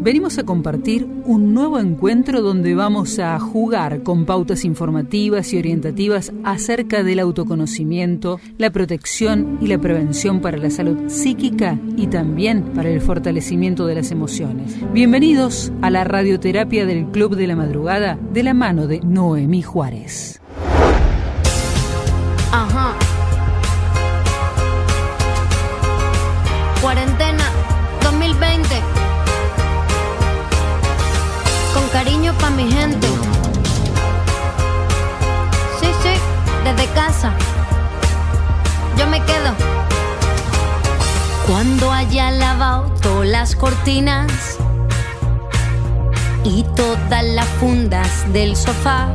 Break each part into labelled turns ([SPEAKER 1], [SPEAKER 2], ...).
[SPEAKER 1] venimos a compartir un nuevo encuentro donde vamos a jugar con pautas informativas y orientativas acerca del autoconocimiento, la protección y la prevención para la salud psíquica y también para el fortalecimiento de las emociones. Bienvenidos a la radioterapia del Club de la Madrugada de la mano de Noemí Juárez.
[SPEAKER 2] Yo me quedo. Cuando haya lavado todas las cortinas y todas las fundas del sofá.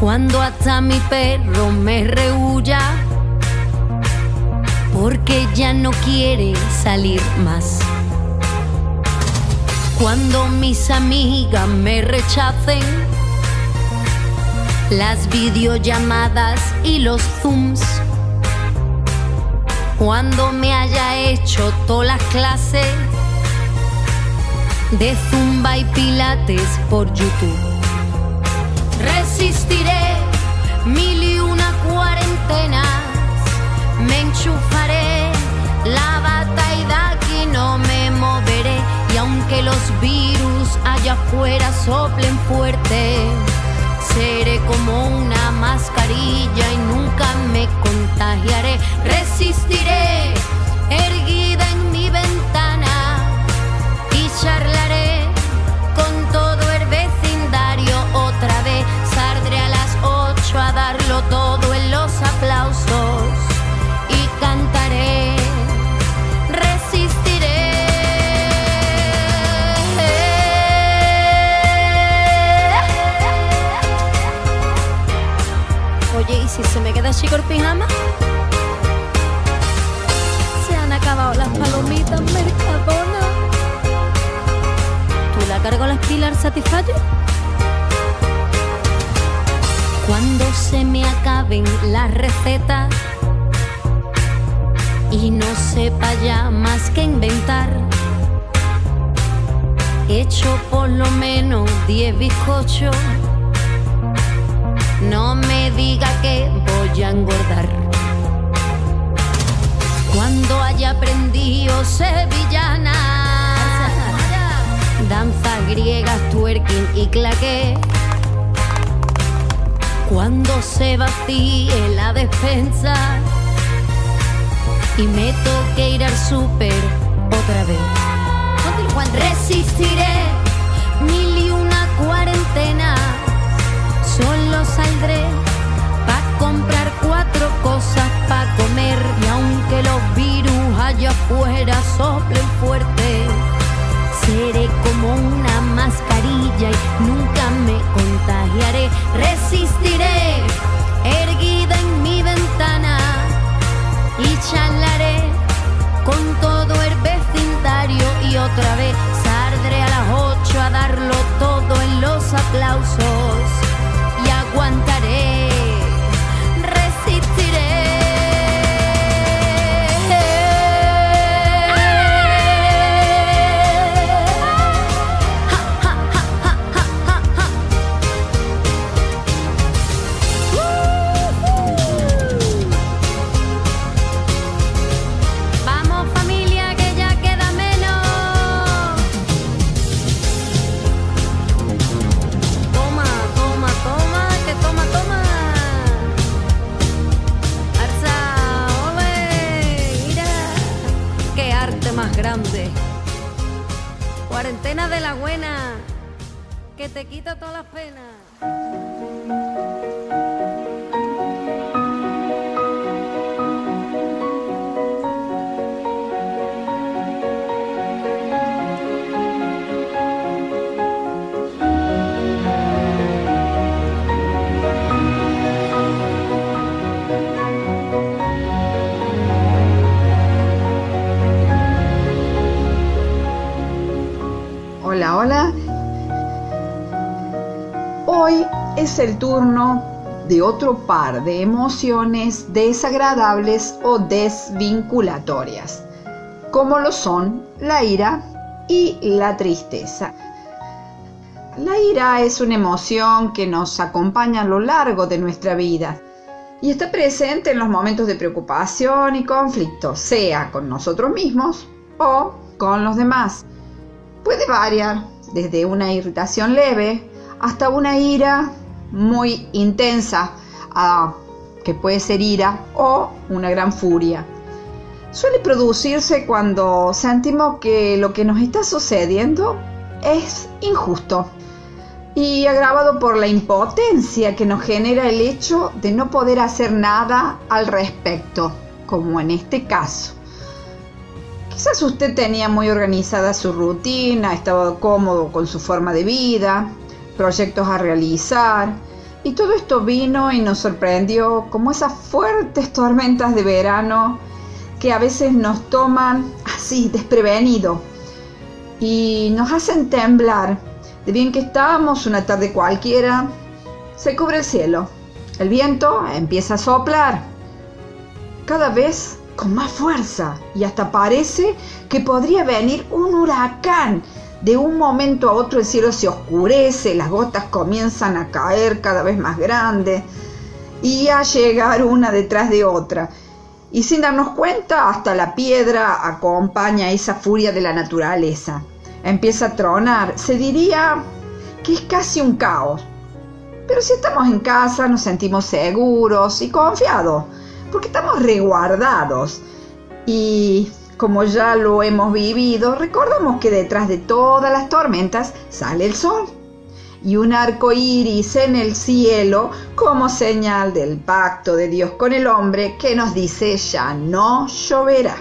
[SPEAKER 2] Cuando hasta mi perro me rehuya porque ya no quiere salir más. Cuando mis amigas me rechacen, las videollamadas y los zooms. Cuando me haya hecho todas las clases de zumba y pilates por YouTube. Resistiré mil y una cuarentenas, me enchufaré la bata y de aquí no me moveré. Y aunque los virus allá afuera soplen fuerte, seré como una mascarilla y nunca me contagiaré. Resistiré menos 10 bizcochos. No me diga que voy a engordar. Cuando haya aprendido sevillana, danzas griegas, twerking y claqué. Cuando se vacíe la despensa y me toque ir al súper otra vez. Resistiré Solo saldré pa' comprar cuatro cosas pa' comer. Y aunque los virus allá afuera soplen fuerte, seré como una mascarilla y nunca me contagiaré. Resistiré erguida aplausos y aguantaré, Cuarentena de la buena, que te quita todas las penas.
[SPEAKER 3] Es el turno de otro par de emociones desagradables o desvinculatorias, como lo son la ira y la tristeza. La ira es una emoción que nos acompaña a lo largo de nuestra vida y está presente en los momentos de preocupación y conflicto, sea con nosotros mismos o con los demás. Puede variar desde una irritación leve hasta una ira muy intensa, que puede ser ira o una gran furia. Suele producirse cuando sentimos que lo que nos está sucediendo es injusto y agravado por la impotencia que nos genera el hecho de no poder hacer nada al respecto, como en este caso. Quizás usted tenía muy organizada su rutina, estaba cómodo con su forma de vida, proyectos a realizar, y todo esto vino y nos sorprendió como esas fuertes tormentas de verano que a veces nos toman así, desprevenido, y nos hacen temblar de bien que estábamos una tarde cualquiera, se cubre el cielo. El viento empieza a soplar, cada vez con más fuerza, y hasta parece que podría venir un huracán. De un momento a otro el cielo se oscurece, las gotas comienzan a caer cada vez más grandes y a llegar una detrás de otra. Y sin darnos cuenta, hasta la piedra acompaña esa furia de la naturaleza empieza a tronar, se diría que es casi un caos. Pero si estamos en casa nos sentimos seguros y confiados, porque estamos reguardados. Y como ya lo hemos vivido, recordamos que detrás de todas las tormentas sale el sol y un arco iris en el cielo como señal del pacto de Dios con el hombre que nos dice ya no lloverá.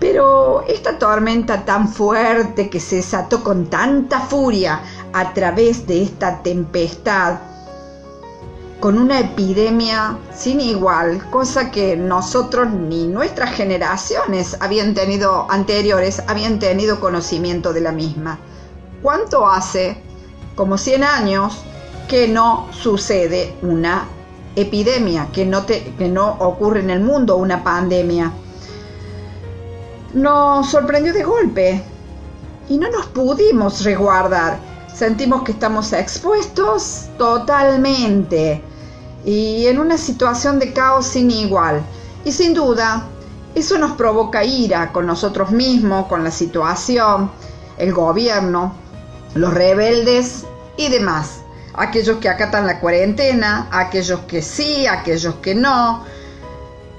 [SPEAKER 3] Pero esta tormenta tan fuerte que se desató con tanta furia a través de esta tempestad, con una epidemia sin igual, cosa que nosotros ni nuestras generaciones habían tenido anteriores, habían tenido conocimiento de la misma. ¿Cuánto hace? Como 100 años que no sucede una epidemia, que no, que no ocurre en el mundo una pandemia nos sorprendió de golpe y no nos pudimos resguardar. Sentimos que estamos expuestos totalmente y en una situación de caos sin igual. Y sin duda, eso nos provoca ira con nosotros mismos, con la situación, el gobierno, los rebeldes y demás. Aquellos que acatan la cuarentena, aquellos que sí, aquellos que no.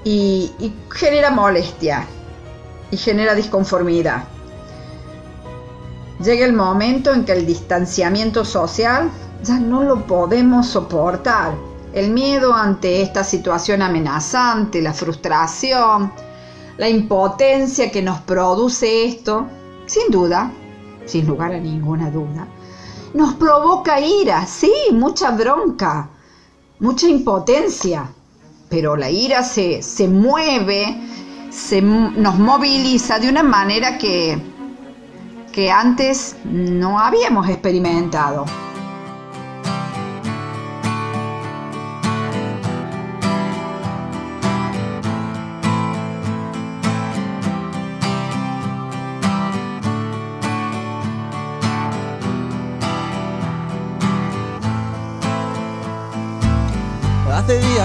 [SPEAKER 3] Y, y genera molestia y genera disconformidad. Llega el momento en que el distanciamiento social ya no lo podemos soportar. El miedo ante esta situación amenazante, la frustración, la impotencia que nos produce esto, sin duda, sin lugar a ninguna duda, nos provoca ira, sí, mucha bronca, mucha impotencia, pero la ira se, se mueve se, nos moviliza de una manera que, que antes no habíamos experimentado.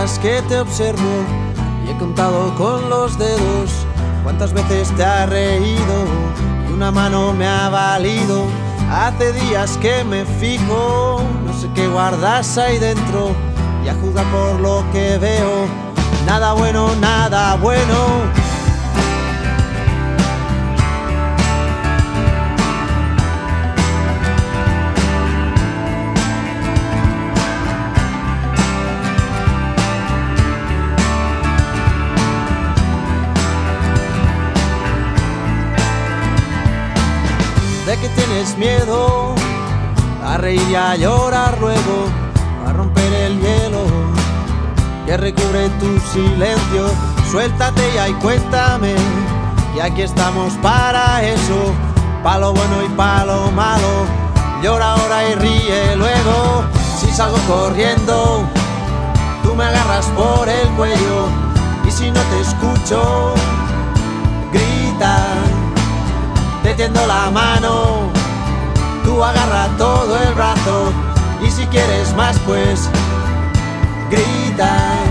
[SPEAKER 4] Que te observo he contado con los dedos cuántas veces te ha reído y una mano me ha valido. Hace días que me fijo, no sé qué guardas ahí dentro y a jugar por lo que veo. Nada bueno, nada bueno que tienes miedo a reír y a llorar luego, a romper el hielo que recubre tu silencio. Suéltate ya y cuéntame, y aquí estamos para eso, palo bueno y palo malo. Llora ahora y ríe luego, si salgo corriendo, tú me agarras por el cuello, y si no te escucho, grita te tendo la mano, tú agarra todo el brazo y si quieres más pues grita.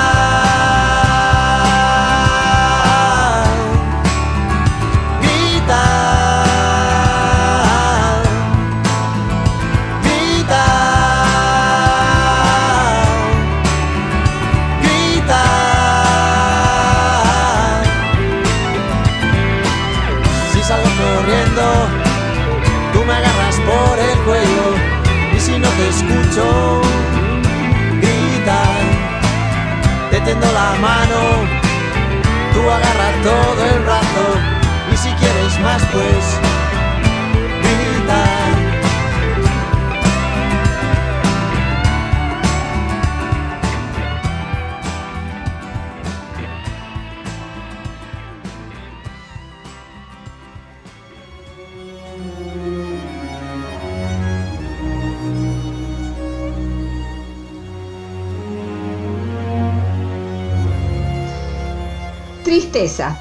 [SPEAKER 3] Tristeza.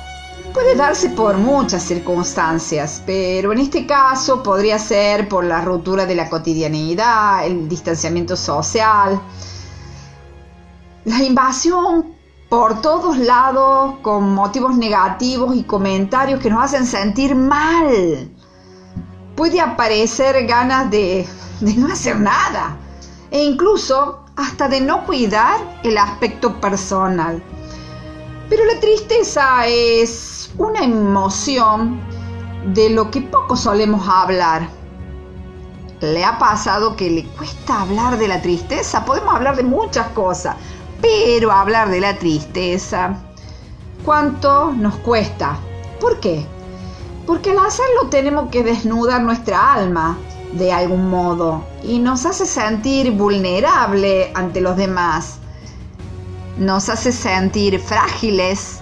[SPEAKER 3] Puede darse por muchas circunstancias, pero en este caso podría ser por la ruptura de la cotidianidad, el distanciamiento social, la invasión por todos lados con motivos negativos y comentarios que nos hacen sentir mal. Puede aparecer ganas de, de no hacer nada e incluso hasta de no cuidar el aspecto personal. Pero la tristeza es una emoción de lo que poco solemos hablar. ¿Le ha pasado que le cuesta hablar de la tristeza? Podemos hablar de muchas cosas, pero hablar de la tristeza, ¿cuánto nos cuesta? ¿Por qué? Porque al hacerlo tenemos que desnudar nuestra alma de algún modo y nos hace sentir vulnerable ante los demás nos hace sentir frágiles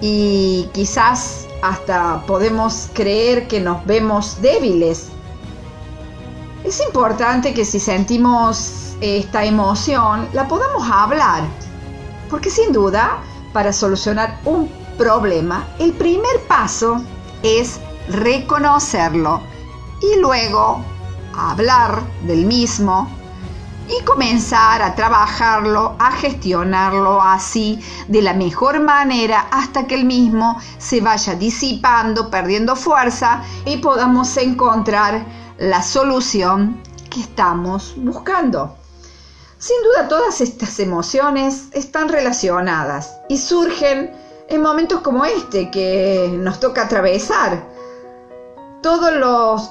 [SPEAKER 3] y quizás hasta podemos creer que nos vemos débiles. Es importante que si sentimos esta emoción la podamos hablar, porque sin duda para solucionar un problema el primer paso es reconocerlo y luego hablar del mismo y comenzar a trabajarlo, a gestionarlo así de la mejor manera hasta que el mismo se vaya disipando, perdiendo fuerza y podamos encontrar la solución que estamos buscando. Sin duda todas estas emociones están relacionadas y surgen en momentos como este que nos toca atravesar. Todos los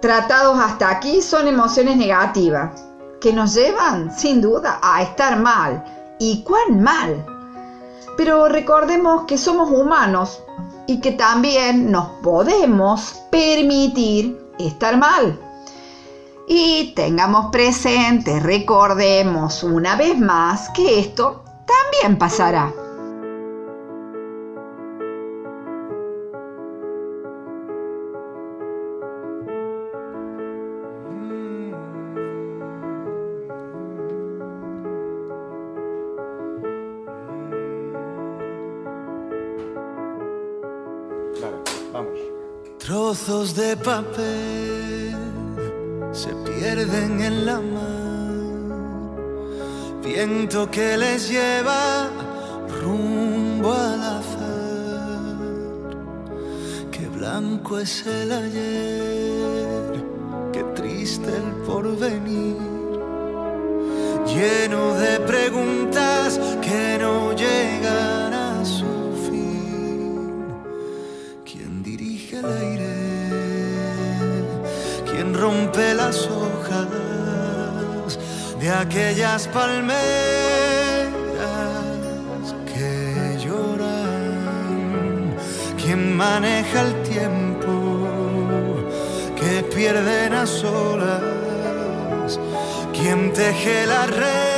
[SPEAKER 3] tratados hasta aquí son emociones negativas que nos llevan sin duda a estar mal. ¿Y cuán mal? Pero recordemos que somos humanos y que también nos podemos permitir estar mal. Y tengamos presente, recordemos una vez más que esto también pasará.
[SPEAKER 5] Trozos de papel se pierden en la mar, viento que les lleva rumbo al azar. Qué blanco es el ayer, qué por venir, lleno de preguntas que no llegan rompe las hojas de aquellas palmeras que lloran? ¿Quién maneja el tiempo? que pierden a solas. Quien teje las redes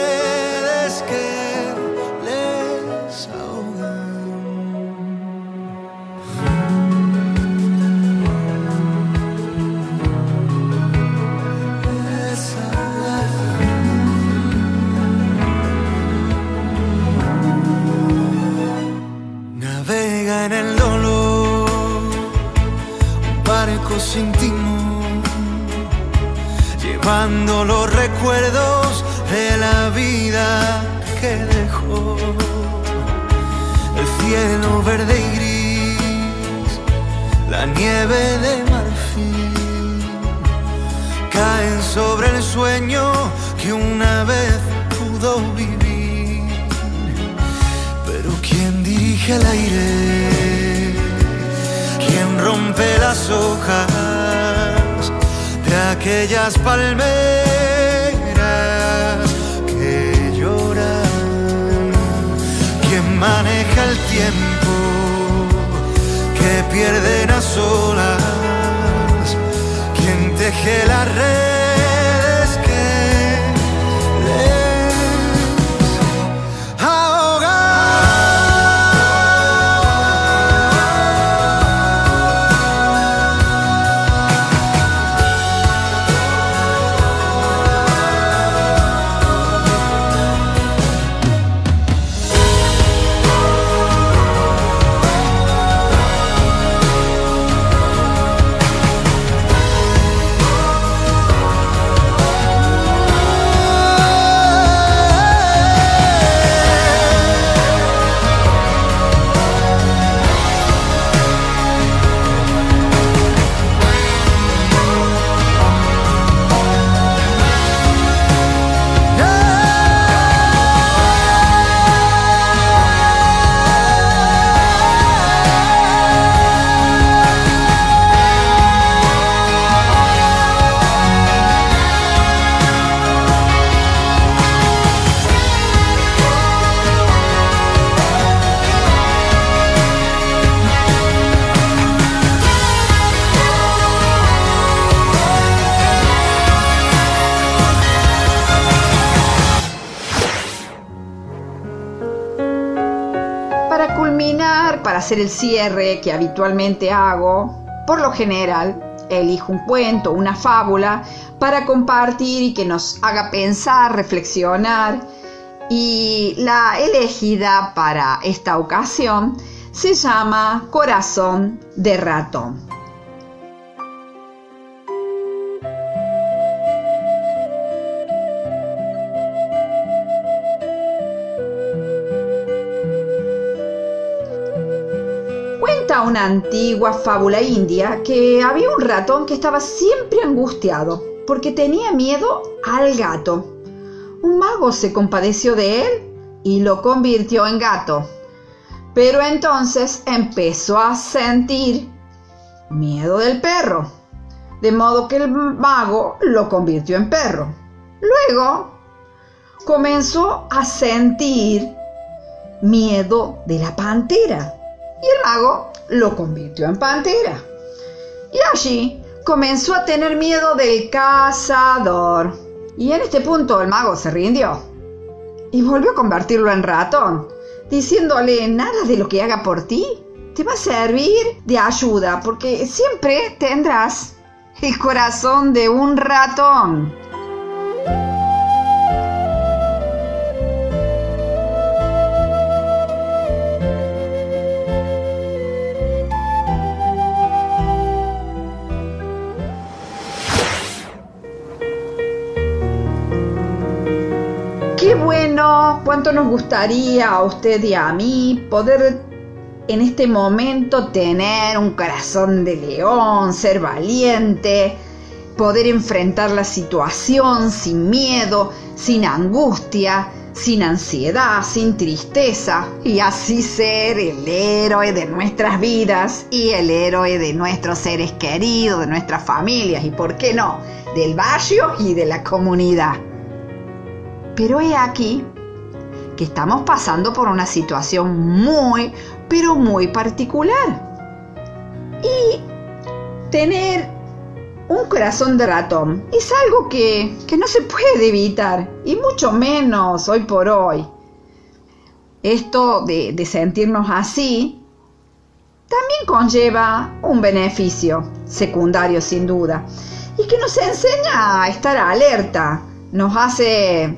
[SPEAKER 5] vivir. Pero ¿quién dirige el aire? ¿Quién rompe las hojas de aquellas palmeras que lloran? ¿Quién maneja el tiempo que pierden a solas? ¿Quién teje las redes
[SPEAKER 3] para hacer el cierre que habitualmente hago, por lo general elijo un cuento, una fábula, para compartir y que nos haga pensar, reflexionar. Y la elegida para esta ocasión se llama Corazón de ratón. Antigua fábula india que había un ratón que estaba siempre angustiado porque tenía miedo al gato. Un mago se compadeció de él y lo convirtió en gato. Pero entonces empezó a sentir miedo del perro, de modo que el mago lo convirtió en perro. Luego comenzó a sentir miedo de la pantera y el mago lo convirtió en pantera. Y allí comenzó a tener miedo del cazador. Y en este punto el mago se rindió y volvió a convertirlo en ratón, diciéndole nada de lo que haga por ti te va a servir de ayuda porque siempre tendrás el corazón de un ratón. Qué bueno, cuánto nos gustaría a usted y a mí poder en este momento tener un corazón de león, ser valiente poder enfrentar la situación sin miedo, sin angustia, sin ansiedad, sin tristeza, y así ser el héroe de nuestras vidas y el héroe de nuestros seres queridos, de nuestras familias y, ¿por qué no?, del barrio y de la comunidad. Pero he aquí que estamos pasando por una situación muy, pero muy particular. Y tener un corazón de ratón es algo que, no se puede evitar, y mucho menos hoy por hoy. Esto de, de sentirnos así también conlleva un beneficio secundario sin duda, y que nos enseña a estar alerta, nos hace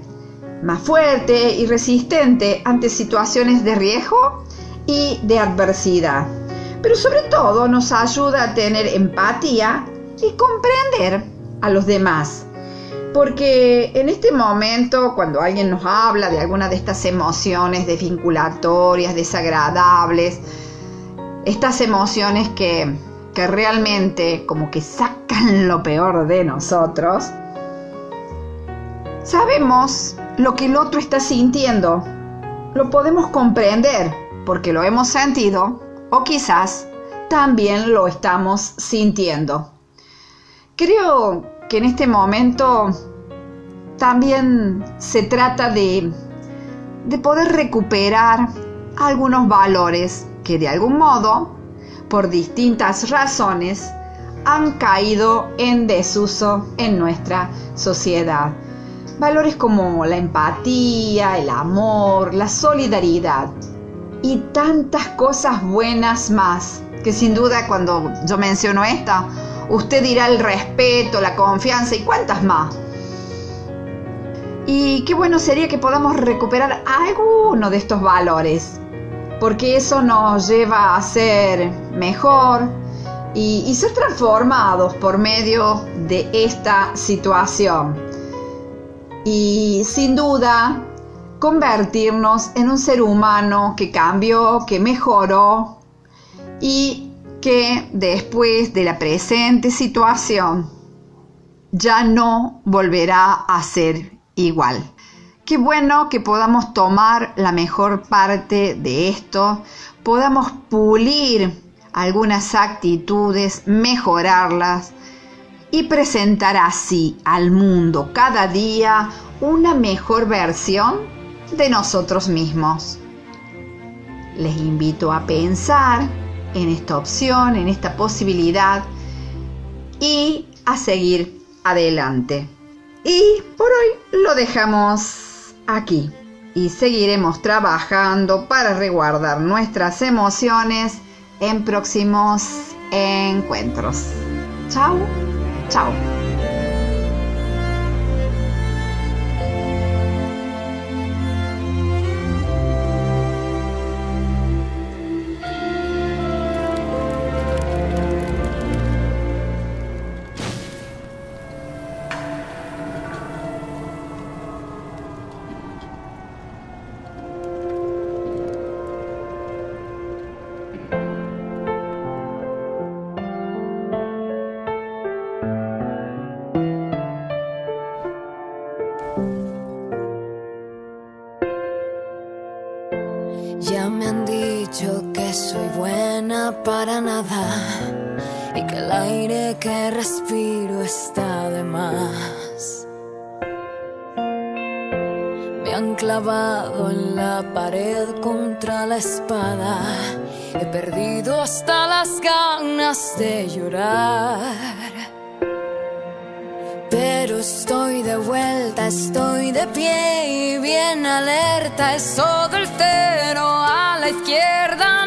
[SPEAKER 3] más fuerte y resistente ante situaciones de riesgo y de adversidad. Pero sobre todo nos ayuda a tener empatía y comprender a los demás. Porque en este momento, cuando alguien nos habla de alguna de estas emociones desvinculatorias, desagradables, estas emociones que, que realmente como que sacan lo peor de nosotros, sabemos lo que el otro está sintiendo. Lo podemos comprender porque lo hemos sentido o quizás también lo estamos sintiendo. Creo que en este momento también se trata de, de poder recuperar algunos valores que de algún modo, por distintas razones, han caído en desuso en nuestra sociedad. Valores como la empatía, el amor, la solidaridad y tantas cosas buenas más, que sin duda cuando yo menciono esta, Usted dirá el respeto, la confianza y cuántas más. Y qué bueno sería que podamos recuperar alguno de estos valores, porque eso nos lleva a ser mejor y, y ser transformados por medio de esta situación. Y sin duda, convertirnos en un ser humano que cambió, que mejoró y que después de la presente situación ya no volverá a ser igual. Qué bueno que podamos tomar la mejor parte de esto, podamos pulir algunas actitudes, mejorarlas y presentar así al mundo cada día una mejor versión de nosotros mismos. Les invito a pensar en esta opción, en esta posibilidad y a seguir adelante. Y por hoy lo dejamos aquí y seguiremos trabajando para resguardar nuestras emociones en próximos encuentros. Chao, chao.
[SPEAKER 6] Clavado en la pared contra la espada. He perdido hasta las ganas de llorar. Pero estoy de vuelta, estoy de pie y bien alerta. Es todo el cero a la izquierda,